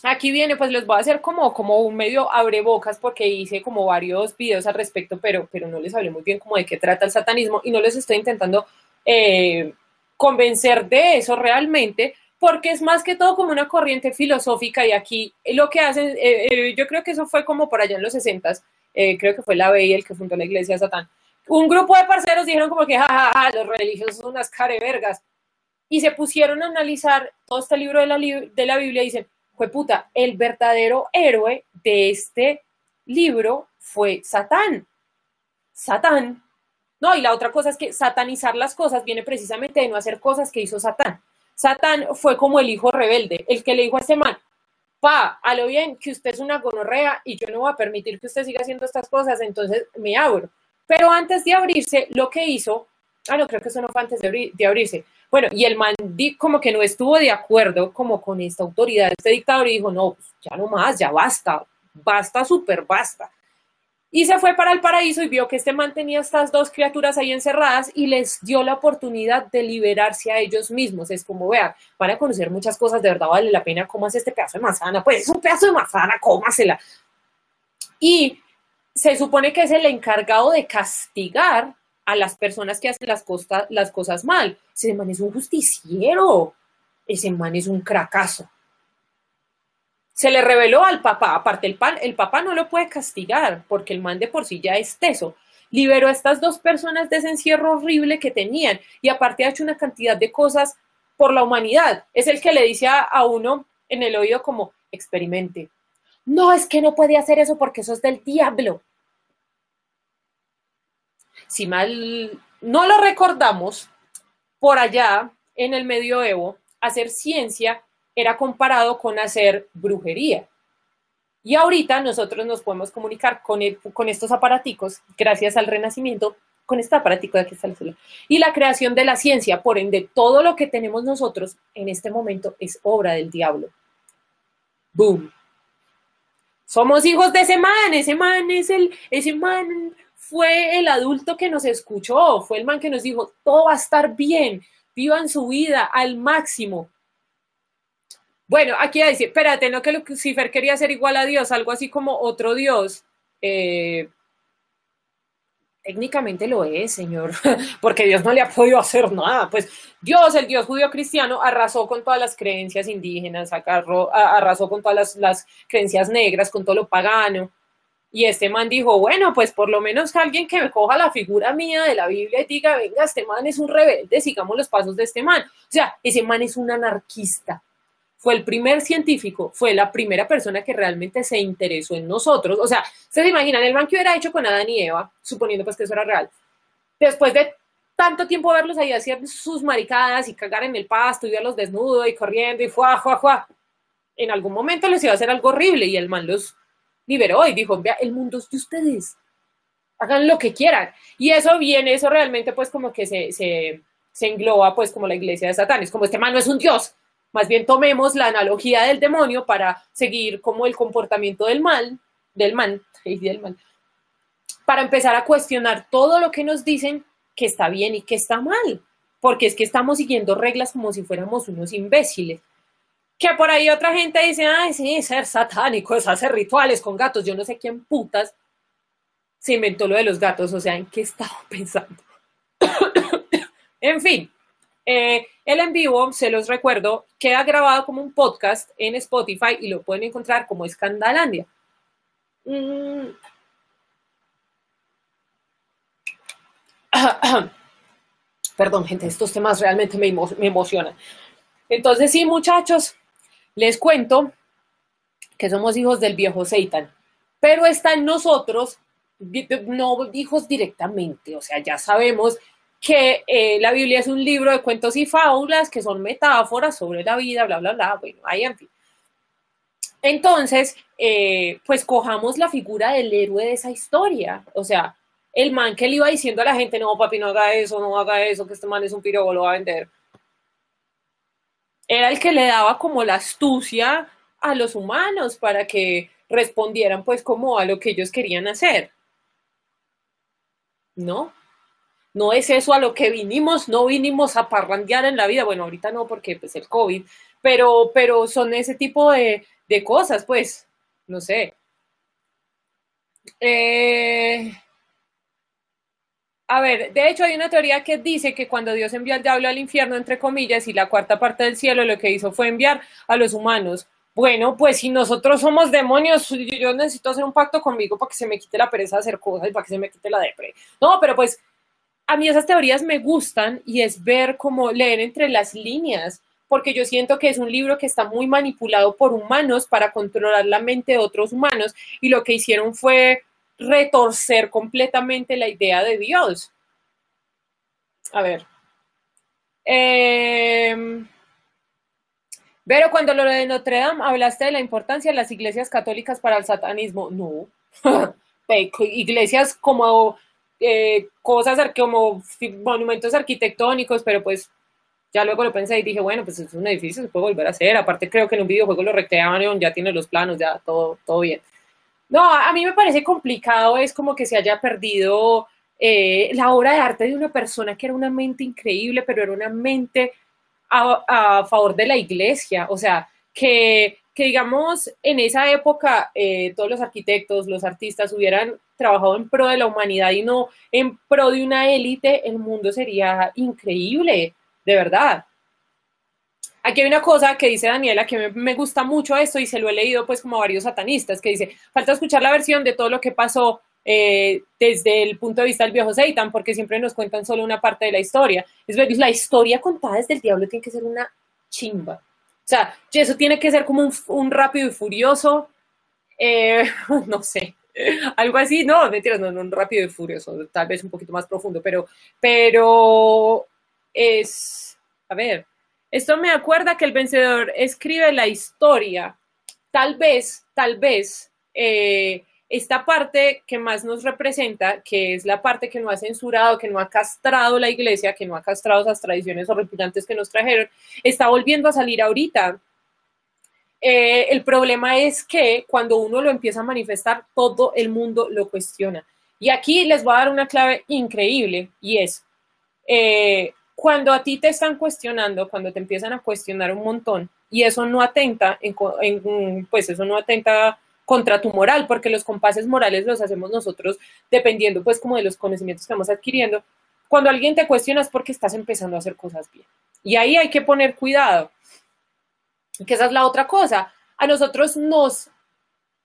aquí viene, pues les voy a hacer como, como un medio abrebocas porque hice como varios videos al respecto, pero, pero no les hablé muy bien como de qué trata el satanismo y no les estoy intentando eh, convencer de eso realmente, porque es más que todo como una corriente filosófica y aquí lo que hacen, eh, eh, yo creo que eso fue como por allá en los 60 eh, creo que fue la BI el que fundó la iglesia de Satán. Un grupo de parceros dijeron como que, jajaja, los religiosos son unas carevergas. Y se pusieron a analizar todo este libro de la, de la Biblia y dicen, fue puta, el verdadero héroe de este libro fue Satán. Satán. No, y la otra cosa es que satanizar las cosas viene precisamente de no hacer cosas que hizo Satán. Satán fue como el hijo rebelde, el que le dijo a este man, pa, a lo bien que usted es una gonorrea y yo no voy a permitir que usted siga haciendo estas cosas, entonces me abro. Pero antes de abrirse, lo que hizo, ah, no, creo que eso no fue antes de, abrirse, Bueno, y el man como que no estuvo de acuerdo como con esta autoridad, este dictador, y dijo, no, ya no más, ya basta, basta, súper basta. Y se fue para el paraíso y vio que este man tenía estas dos criaturas ahí encerradas y les dio la oportunidad de liberarse a ellos mismos. Es como, vean, van a conocer muchas cosas, de verdad vale la pena, comas este pedazo de manzana, pues es un pedazo de manzana, cómasela. Y se supone que es el encargado de castigar a las personas que hacen las, las cosas mal. Ese man es un justiciero, ese man es un cracazo se le reveló al papá, aparte el, pan, el papá no lo puede castigar porque el man de por sí ya es teso. Liberó a estas dos personas de ese encierro horrible que tenían y aparte ha hecho una cantidad de cosas por la humanidad. Es el que le dice a, uno en el oído como, experimente. No, es que no puede hacer eso porque eso es del diablo. Si mal no lo recordamos, por allá en el medioevo, hacer ciencia era comparado con hacer brujería. Y ahorita nosotros nos podemos comunicar con, con estos aparaticos, gracias al renacimiento, con este aparatico de aquí está el Y la creación de la ciencia, por ende, todo lo que tenemos nosotros en este momento es obra del diablo. ¡Boom! Somos hijos de ese man, ese man es el, ese man fue el adulto que nos escuchó, fue el man que nos dijo, todo va a estar bien, vivan su vida al máximo, bueno, aquí a decir, espérate, no que Lucifer quería ser igual a Dios, algo así como otro Dios. Eh, técnicamente lo es, Señor, porque Dios no le ha podido hacer nada. Pues Dios, el Dios judío cristiano, arrasó con todas las creencias indígenas, arrasó con todas las, las, creencias negras, con todo lo pagano. Y este man dijo, bueno, pues por lo menos alguien que me coja la figura mía de la Biblia y diga, venga, este man es un rebelde, sigamos los pasos de este man. O sea, ese man es un anarquista fue el primer científico, fue la primera persona que realmente se interesó en nosotros. O sea, se imaginan el que hubiera hecho con Adán y Eva, suponiendo pues que eso era real. Después de tanto tiempo verlos ahí hacer sus maricadas y cagar en el pasto y verlos desnudos y corriendo y fuá, fuá, fuá. En algún momento les iba a hacer algo horrible y el man los liberó y dijo, vea, el mundo es de ustedes. Hagan lo que quieran. Y eso viene, eso realmente pues como que se, se, se engloba pues como la iglesia de Satán. Es como este man no es un dios, más bien tomemos la analogía del demonio para seguir como el comportamiento del mal, del man, del mal, para empezar a cuestionar todo lo que nos dicen que está bien y que está mal, porque es que estamos siguiendo reglas como si fuéramos unos imbéciles. Que por ahí otra gente dice, ay, sí, ser satánico es hacer rituales con gatos. Yo no sé quién putas se inventó lo de los gatos, o sea, ¿en qué estaba pensando? en fin, eh, el en vivo, se los recuerdo, queda grabado como un podcast en Spotify y lo pueden encontrar como Escandalandia. Mm. Perdón, gente, estos temas realmente me, emocionan. Entonces, sí, muchachos, les cuento que somos hijos del viejo Satan, pero está en nosotros, no hijos directamente, o sea, ya sabemos que eh, la Biblia es un libro de cuentos y fábulas que son metáforas sobre la vida, bla, bla, bla, bueno, ahí en fin. Entonces, eh, pues cojamos la figura del héroe de esa historia, o sea, el man que le iba diciendo a la gente, no, papi, no haga eso, no haga eso, que este man es un pirobo, lo va a vender. Era el que le daba como la astucia a los humanos para que respondieran pues como a lo que ellos querían hacer. ¿No? No es eso a lo que vinimos, no vinimos a parrandear en la vida, bueno, ahorita no porque pues el COVID, pero, pero son ese tipo de, cosas, pues, no sé. Eh, a ver, de hecho hay una teoría que dice que cuando Dios envió al diablo al infierno, entre comillas, y la cuarta parte del cielo lo que hizo fue enviar a los humanos. Bueno, pues si nosotros somos demonios, yo necesito hacer un pacto conmigo para que se me quite la pereza de hacer cosas y para que se me quite la depre. No, pero pues a mí esas teorías me gustan y es ver cómo leer entre las líneas, porque yo siento que es un libro que está muy manipulado por humanos para controlar la mente de otros humanos y lo que hicieron fue retorcer completamente la idea de Dios. A ver. Pero cuando lo de Notre Dame hablaste de la importancia de las iglesias católicas para el satanismo, no. iglesias como eh, cosas como monumentos arquitectónicos, pero pues Ya luego lo pensé y dije, bueno, pues es un edificio, se puede volver a hacer. Aparte creo que en un videojuego lo recrearon, ya tiene los planos, ya todo, todo bien. No, a mí me parece complicado, es como que se haya perdido eh, la obra de arte de una persona que era una mente increíble, pero era una mente a, favor de la iglesia. O sea, que, que digamos, en esa época eh, todos los arquitectos, los artistas hubieran trabajado en pro de la humanidad y no en pro de una élite, el mundo sería increíble de verdad. Aquí hay una cosa que dice Daniela que me, gusta mucho esto y se lo he leído pues como a varios satanistas, que dice, falta escuchar la versión de todo lo que pasó eh, desde el punto de vista del viejo Satan, porque siempre nos cuentan solo una parte de la historia. Es ver, la historia contada desde el diablo tiene que ser una chimba. O sea, eso tiene que ser como un, rápido y furioso, eh, no sé, algo así, no, mentiras, no, no, un rápido y furioso, tal vez un poquito más profundo, pero, pero es, a ver, esto me acuerda que el vencedor escribe la historia. Tal vez, tal vez, eh, esta parte que más nos representa, que es la parte que no ha censurado, que no ha castrado la iglesia, que no ha castrado esas tradiciones horripilantes que nos trajeron, está volviendo a salir ahorita. Eh, el problema es que cuando uno lo empieza a manifestar, todo el mundo lo cuestiona. Y aquí les voy a dar una clave increíble y es, eh, cuando a ti te están cuestionando, cuando te empiezan a cuestionar un montón, y eso no atenta, en, pues eso no atenta contra tu moral, porque los compases morales los hacemos nosotros dependiendo pues como de los conocimientos que vamos adquiriendo. Cuando alguien te cuestiona es porque estás empezando a hacer cosas bien. Y ahí hay que poner cuidado, que esa es la otra cosa. A nosotros nos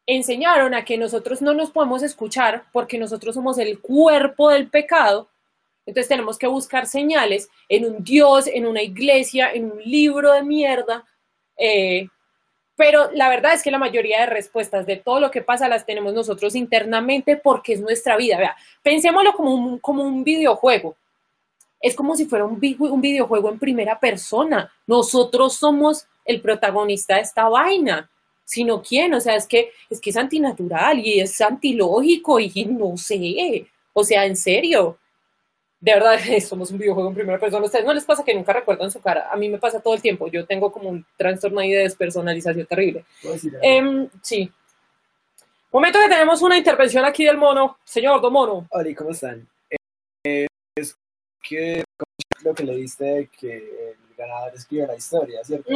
enseñaron a que nosotros no nos podemos escuchar porque nosotros somos el cuerpo del pecado entonces tenemos que buscar señales en un Dios, en una iglesia, en un libro de mierda. Eh, pero la verdad es que la mayoría de respuestas de todo lo que pasa las tenemos nosotros internamente porque es nuestra vida. Vea, pensémoslo como un, como un videojuego. Es como si fuera un, un videojuego en primera persona. Nosotros somos el protagonista de esta vaina sino quién, o sea, es que es que es antinatural y es antilógico y no sé, o sea, en serio, de verdad somos un videojuego en primera persona. ¿A ustedes no les pasa que nunca recuerdan su cara? A mí me pasa todo el tiempo. Yo tengo como un trastorno ahí de despersonalización terrible. Eh, sí. Momento que tenemos una intervención aquí del mono. Señor, do mono. Hola, ¿cómo están? Eh, es que lo que le diste que el ganador escribe la historia, ¿cierto?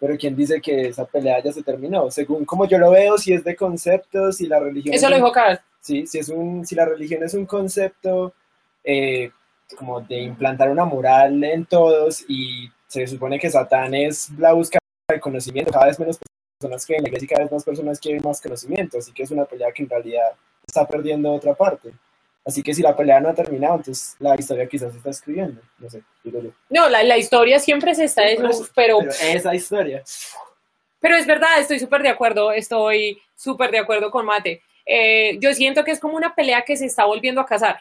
Pero ¿quién dice que esa pelea ya se terminó? Según como yo lo veo, si es de conceptos, y la religión... Eso lo dijo Carl. Sí, si, es un, si la religión es un concepto eh, como de implantar una moral en todos y se supone que Satán es la búsqueda del conocimiento, cada vez menos personas que en la iglesia y cada vez más personas quieren más conocimiento, así que es una pelea que en realidad está perdiendo otra parte. Así que si la pelea no ha terminado, entonces la historia quizás se está escribiendo, no sé, digo yo. No, la, la historia siempre se está, pero, pero, esa historia. Pero es verdad, estoy súper de acuerdo, estoy súper de acuerdo con Mate. Eh, yo siento que es como una pelea que se está volviendo a casar.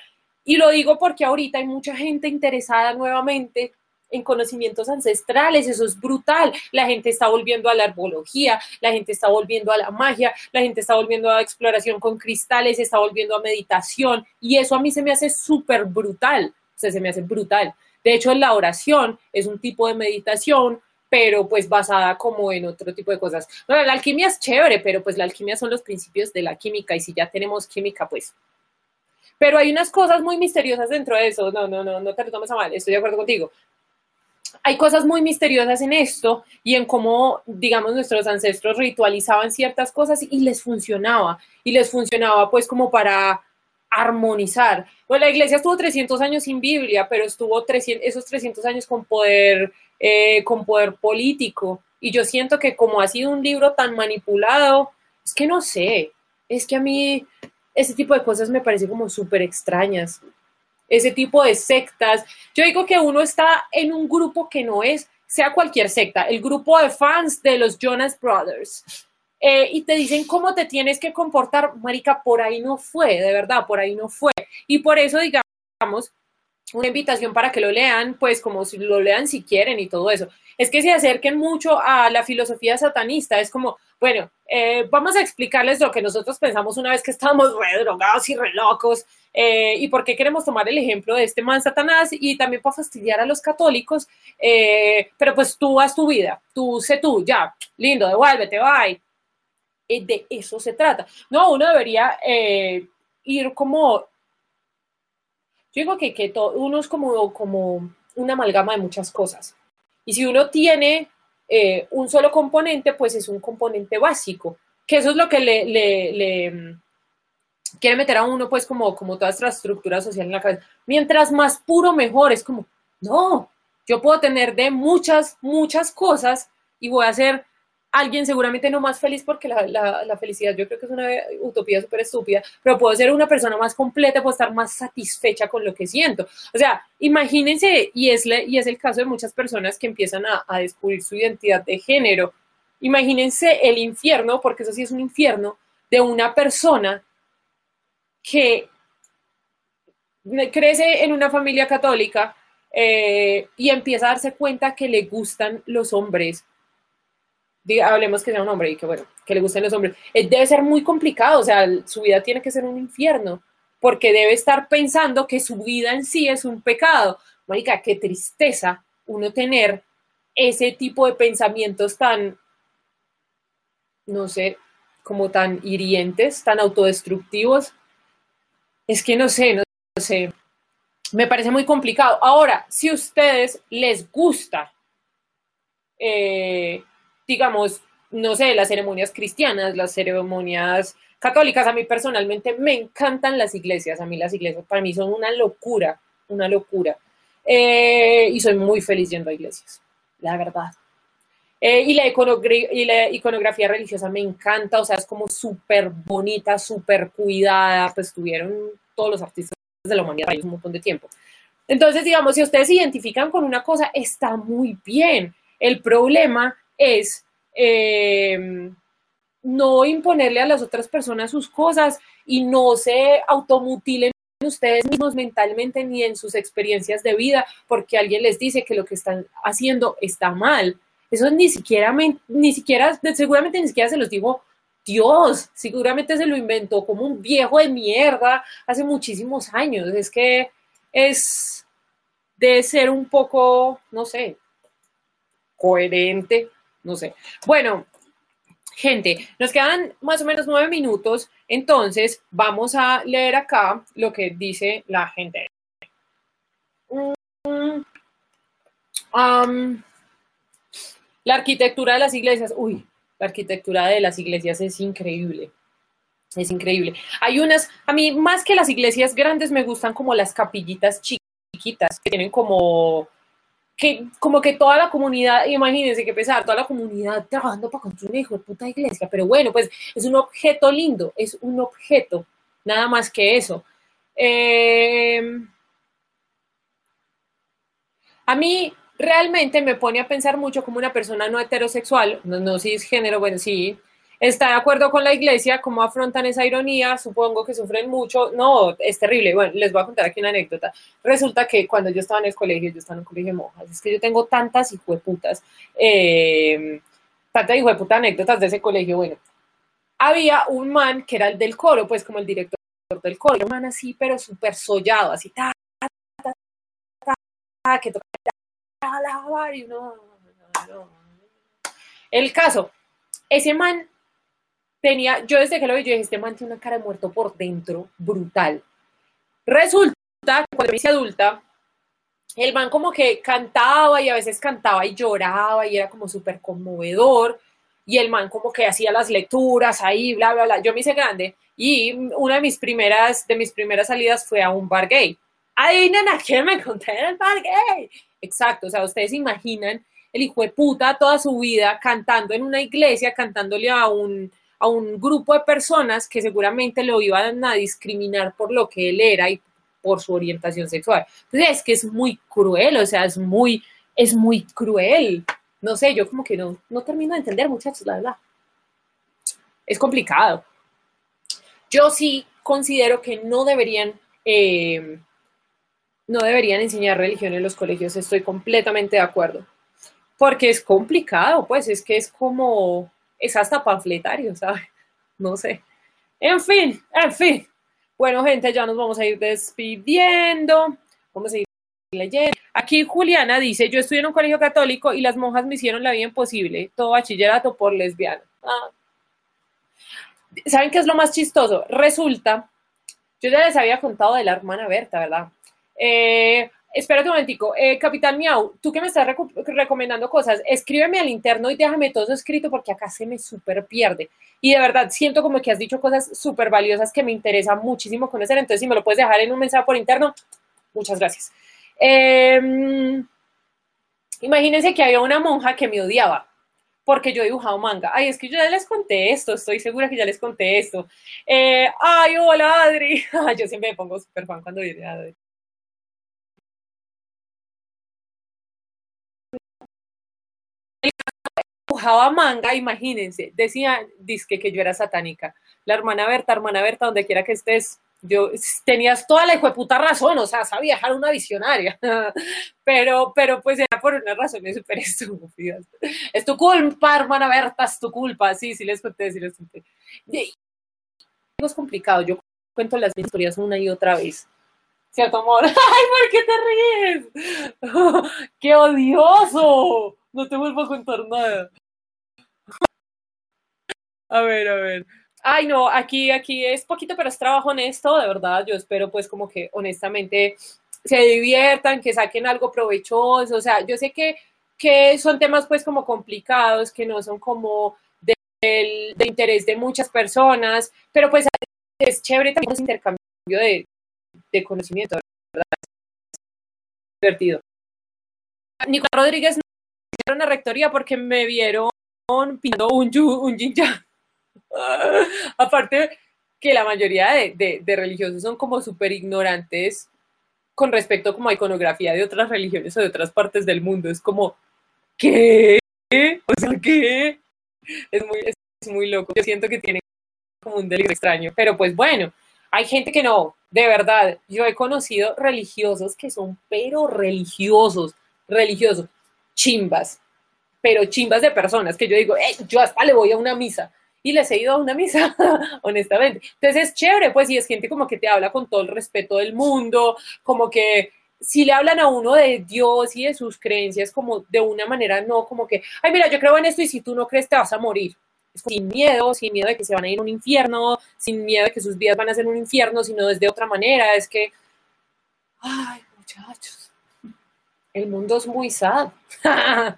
Y lo digo porque ahorita hay mucha gente interesada nuevamente en conocimientos ancestrales, eso es brutal. La gente está volviendo a la herbología, la gente está volviendo a la magia, la gente está volviendo a exploración con cristales, está volviendo a meditación y eso a mí se me hace súper brutal, o sea, se me hace brutal. De hecho, la oración es un tipo de meditación, pero pues basada como en otro tipo de cosas. Bueno, la alquimia es chévere, pero pues la alquimia son los principios de la química y si ya tenemos química, pues pero hay unas cosas muy misteriosas dentro de eso. No, no, no, no te lo tomes a mal, estoy de acuerdo contigo. Hay cosas muy misteriosas en esto y en cómo, digamos, nuestros ancestros ritualizaban ciertas cosas y les funcionaba. Y les funcionaba pues como para armonizar. Bueno, la iglesia estuvo 300 años sin Biblia, pero estuvo 300, esos 300 años con poder, eh, con poder político. Y yo siento que como ha sido un libro tan manipulado, es que no sé, es que a mí ese tipo de cosas me parece como súper extrañas. Ese tipo de sectas. Yo digo que uno está en un grupo que no es, sea cualquier secta, el grupo de fans de los Jonas Brothers. Eh, y te dicen cómo te tienes que comportar, Marica, por ahí no fue, de verdad, por ahí no fue. Y por eso, digamos, una invitación para que lo lean, pues como si lo lean si quieren y todo eso. Es que se acerquen mucho a la filosofía satanista, es como, bueno, eh, vamos a explicarles lo que nosotros pensamos una vez que estábamos re drogados y re locos, eh, y por qué queremos tomar el ejemplo de este man Satanás y también para fastidiar a los católicos, eh, pero pues tú haz tu vida, tú sé tú, ya, lindo, devuélvete, bye. de eso se trata. No, uno debería ir como yo digo que, que uno es como, como una amalgama de muchas cosas. Y si uno tiene eh, un solo componente, pues es un componente básico, que eso es lo que le, le, mm, quiere meter a uno, pues como, como toda esta estructura social en la cabeza. Mientras más puro, mejor. Es como, no, yo puedo tener de muchas, muchas cosas y voy a ser alguien seguramente no más feliz porque la, felicidad yo creo que es una utopía súper estúpida, pero puedo ser una persona más completa, puedo estar más satisfecha con lo que siento. O sea, imagínense, y es, y es el caso de muchas personas que empiezan a, a descubrir su identidad de género. Imagínense el infierno, porque eso sí es un infierno, de una persona que crece en una familia católica eh, y empieza a darse cuenta que le gustan los hombres hablemos que sea un hombre y que bueno, que le gusten los hombres, eh, debe ser muy complicado, o sea, su vida tiene que ser un infierno, porque debe estar pensando que su vida en sí es un pecado. Mónica, qué tristeza uno tener ese tipo de pensamientos tan, no sé, como tan hirientes, tan autodestructivos. Es que no sé, no sé, me parece muy complicado. Ahora, si a ustedes les gusta eh, digamos, no sé, las ceremonias cristianas, las ceremonias católicas. A mí personalmente me encantan las iglesias. A mí las iglesias para mí son una locura, una locura. Eh, y soy muy feliz yendo a iglesias, la verdad. Eh, y, la iconografía religiosa me encanta, o sea, es como súper bonita, súper cuidada, pues tuvieron todos los artistas de la humanidad un montón de tiempo. Entonces, digamos, si ustedes se identifican con una cosa, está muy bien. El problema es eh, no imponerle a las otras personas sus cosas y no se automutilen ustedes mismos mentalmente ni en sus experiencias de vida porque alguien les dice que lo que están haciendo está mal. Eso ni siquiera, ni siquiera, seguramente ni siquiera se los digo Dios, seguramente se lo inventó como un viejo de mierda hace muchísimos años. Es que es de ser un poco, no sé, coherente no sé. Bueno, gente, nos quedan más o menos nueve minutos, entonces vamos a leer acá lo que dice la gente. Mm, la arquitectura de las iglesias, uy, la arquitectura de las iglesias es increíble. Es increíble. Hay unas, a mí más que las iglesias grandes me gustan como las capillitas chiquitas, que tienen como que como que toda la comunidad, imagínense que pesar, toda la comunidad trabajando para construir una hijo de puta iglesia, pero bueno, pues es un objeto lindo, es un objeto, nada más que eso. Em, a mí realmente me pone a pensar mucho como una persona no heterosexual, no, no cisgénero, bueno, sí, está de acuerdo con la iglesia, cómo afrontan esa ironía, supongo que sufren mucho, no, es terrible, bueno, les voy a contar aquí una anécdota, resulta que cuando yo estaba en el colegio, yo estaba en un colegio de monjas, es que yo tengo tantas hijueputas, eh, tantas hijueputas anécdotas de ese colegio, bueno, había un man que era el del coro, pues como el director del coro, un man así, pero súper sollado, así, ta, ta, ta, que tocaba, y no, no, no. El caso, ese man tenía, yo desde que lo vi, yo dije, este man tiene una cara de muerto por dentro, brutal. Resulta que cuando me hice adulta, el man como que cantaba y a veces cantaba y lloraba y era como súper conmovedor. Y el man como que hacía las lecturas ahí, bla, bla, bla. Yo me hice grande y una de mis primeras, de mis primeras salidas fue a un bar gay. Adivinen a quién me encontré en el bar gay. Exacto, o sea, ustedes imaginan el hijo de puta toda su vida cantando en una iglesia, cantándole a un, a un grupo de personas que seguramente lo iban a discriminar por lo que él era y por su orientación sexual. Entonces es que es muy cruel, o sea, es muy, es muy cruel. No sé, yo como que no, no termino de entender, muchachos, la verdad. Es complicado. Yo sí considero que no deberían eh, no deberían enseñar religión en los colegios, estoy completamente de acuerdo. Porque es complicado, pues es que es como, es hasta panfletario, ¿sabes? No sé. En fin, en fin. Bueno, gente, ya nos vamos a ir despidiendo. Vamos a ir leyendo. Aquí Juliana dice, yo estudié en un colegio católico y las monjas me hicieron la vida imposible, todo bachillerato por lesbiana. Ah. ¿Saben qué es lo más chistoso? Resulta, yo ya les había contado de la hermana Berta, ¿verdad? Eh, espérate un momentico. Eh, Capitán Miau, tú que me estás recomendando cosas, escríbeme al interno y déjame todo eso escrito porque acá se me súper pierde. Y de verdad, siento como que has dicho cosas súper valiosas que me interesa muchísimo conocer. Entonces, si me lo puedes dejar en un mensaje por interno, muchas gracias. Em, imagínense que había una monja que me odiaba porque yo he dibujado manga. Ay, es que yo ya les conté esto, estoy segura que ya les conté esto. Eh, ay, hola Adri. yo siempre me pongo súper fan cuando viene Adri. Dibujaba manga, imagínense, decía, dizque que yo era satánica. La hermana Berta, hermana Berta, donde quiera que estés, yo tenías toda la hijo de puta razón, o sea, sabía dejar una visionaria, pero, pero pues era por una razón súper estúpidas. Es tu culpa, hermana Berta, es tu culpa, sí, sí les conté, sí les conté. es complicado, yo cuento las historias una y otra vez. ¿Cierto, amor? ¡Ay, por qué te ríes! ¡Qué odioso! No te vuelvo a contar nada. A ver, a ver. Ay, no, aquí, aquí es poquito, pero es trabajo honesto, de verdad. Yo espero, pues, como que honestamente se diviertan, que saquen algo provechoso. O sea, yo sé que, que son temas, pues, como complicados, que no son como del, de interés de muchas personas, pero pues es chévere también ese intercambio de, de conocimiento, ¿verdad? Es divertido. Nicolás Rodríguez no una rectoría porque me vieron pintando un, un Aparte que la mayoría de, religiosos son como súper ignorantes con respecto como a iconografía de otras religiones o de otras partes del mundo. Es como, ¿qué? O sea, ¿qué? Es muy, es muy loco. Yo siento que tienen como un delito extraño. Pero pues bueno, hay gente que no, de verdad. Yo he conocido religiosos que son pero religiosos, religiosos, chimbas, pero chimbas de personas que yo digo, yo hasta le voy a una misa y les he ido a una misa, honestamente. Entonces es chévere, pues, y es gente como que te habla con todo el respeto del mundo, como que si le hablan a uno de Dios y de sus creencias, como de una manera, no como que, ay, mira, yo creo en esto y si tú no crees te vas a morir. Sin miedo, sin miedo de que se van a ir a un infierno, sin miedo de que sus vidas van a ser un infierno, sino desde otra manera. Es que, ay, muchachos, el mundo es muy sad.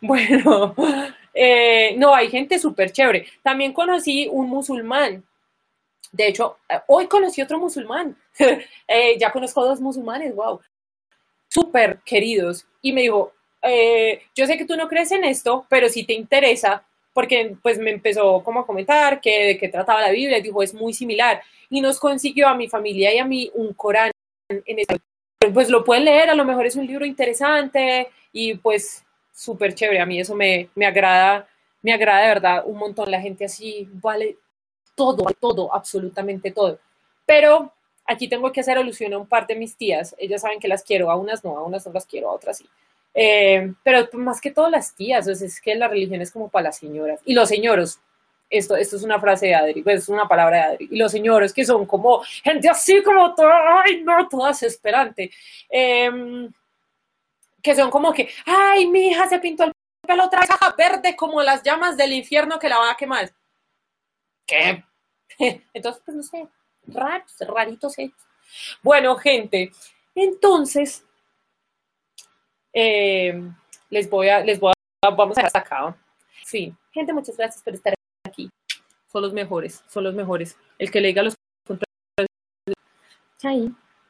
bueno, eh, no, hay gente súper chévere. También conocí un musulmán. De hecho, eh, hoy conocí otro musulmán. Eh, ya conozco dos musulmanes, wow. Súper queridos. Y me dijo, yo sé que tú no crees en esto, pero si te interesa, porque pues me empezó como a comentar que de qué trataba la Biblia, dijo, es muy similar. Y nos consiguió a mi familia y a mí un Corán. Pues lo pueden leer, a lo mejor es un libro interesante y pues súper chévere. A mí eso me, me agrada, me agrada de verdad un montón. La gente así vale todo, todo, absolutamente todo. Pero aquí tengo que hacer alusión a un par de mis tías. Ellas saben que las quiero, a unas no, a unas no las quiero, a otras sí. Eh, pero más que todas las tías, es que la religión es como para las señoras. Y los señoros, esto, esto es una frase de Adri, pues es una palabra de Adri. Y los señores que son como gente así como toda, ay, no, toda desesperante. Eh, que son como que, ay, mi hija se pintó el pelo otra caja verde como las llamas del infierno que la van a quemar. ¿Qué? Entonces, pues no sé, raros, raritos ¿eh? Bueno, gente, entonces, eh, les voy a, les voy a, vamos a acá. Sí, gente, muchas gracias por estar aquí. Son los mejores, son los mejores. El que le diga los contrarios. Chai.